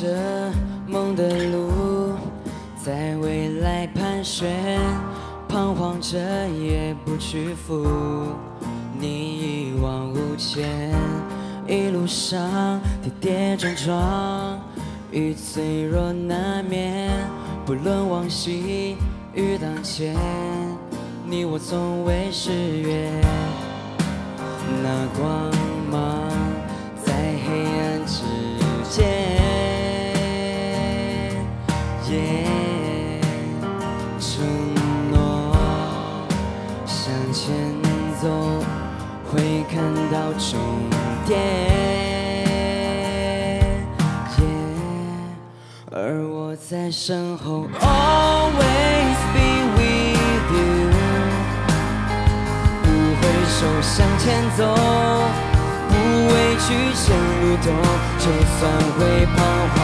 着梦的路，在未来盘旋，彷徨着也不屈服。你一往无前，一路上跌跌撞撞，与脆弱难免。不论往昔与当前，你我从未失约。耶承诺向前走，会看到终点。耶而我在身后，always be with you。不回首向前走，不畏惧前路陡，就算会彷徨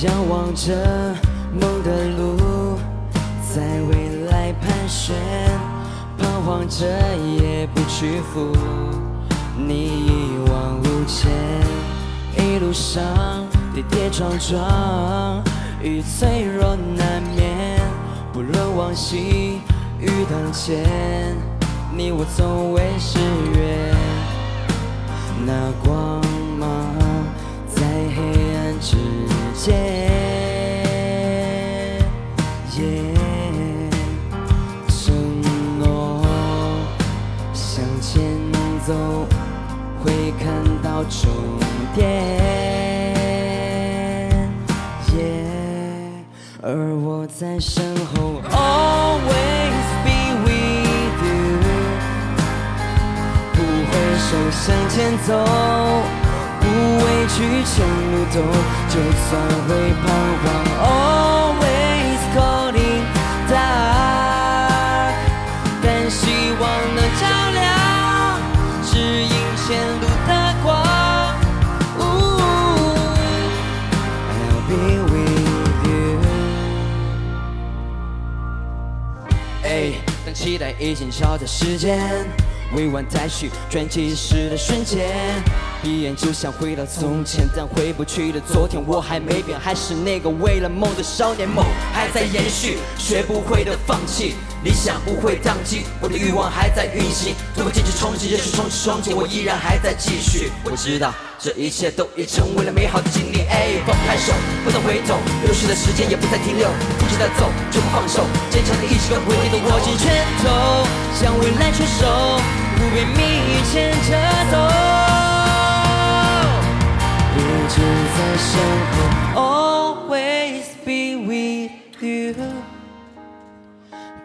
仰望着梦的路，在未来盘旋，彷徨着也不屈服。你一往无前，一路上跌跌撞撞，与脆弱难免。不论往昔与当前，你我从未失约。那光芒在黑暗之间。耶承诺向前走，会看到终点。耶而我在身后，always be with you。不回首向前走，去前路走，就算会彷徨，always calling dark。但希望能照亮，指引前路的光。I'll be with you。哎，当期待已经超载时间，未完待续，转计时的瞬间，闭眼就想回到从前，但回不去的昨天，我还没变，还是那个为了梦的少年，梦还在延续，学不会的放弃，理想不会宕机，我的欲望还在运行，突破坚持冲击，热血冲击双击，我依然还在继续，我知道这一切都已成为了美好的经历，哎，放开手，不能回头，流逝的时间也不再停留，不值得走，就不放手，坚强的意志跟不停的握紧拳头，向未来出手，不被命运牵着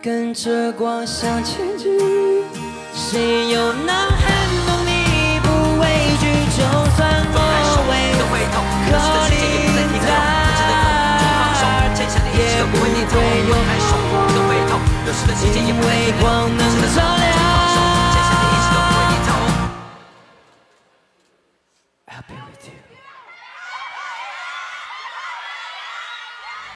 跟着光向前进，谁又能撼动你不畏惧？就算我为可领大，也不会有因为光能照亮。